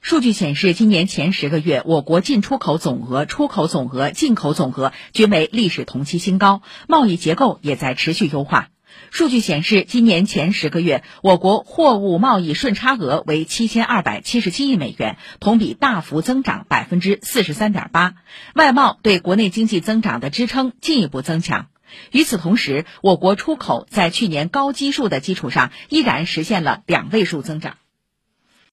数据显示今年前十个月我国进出口总额出口总额进口总额均为历史同期新高贸易结构也在持续优化。数据显示今年前十个月我国货物贸易顺差额为七千二百七十七亿美元同比大幅增长百分之四十三点八。外贸对国内经济增长的支撑进一步增强。与此同时我国出口在去年高基数的基础上依然实现了两位数增长。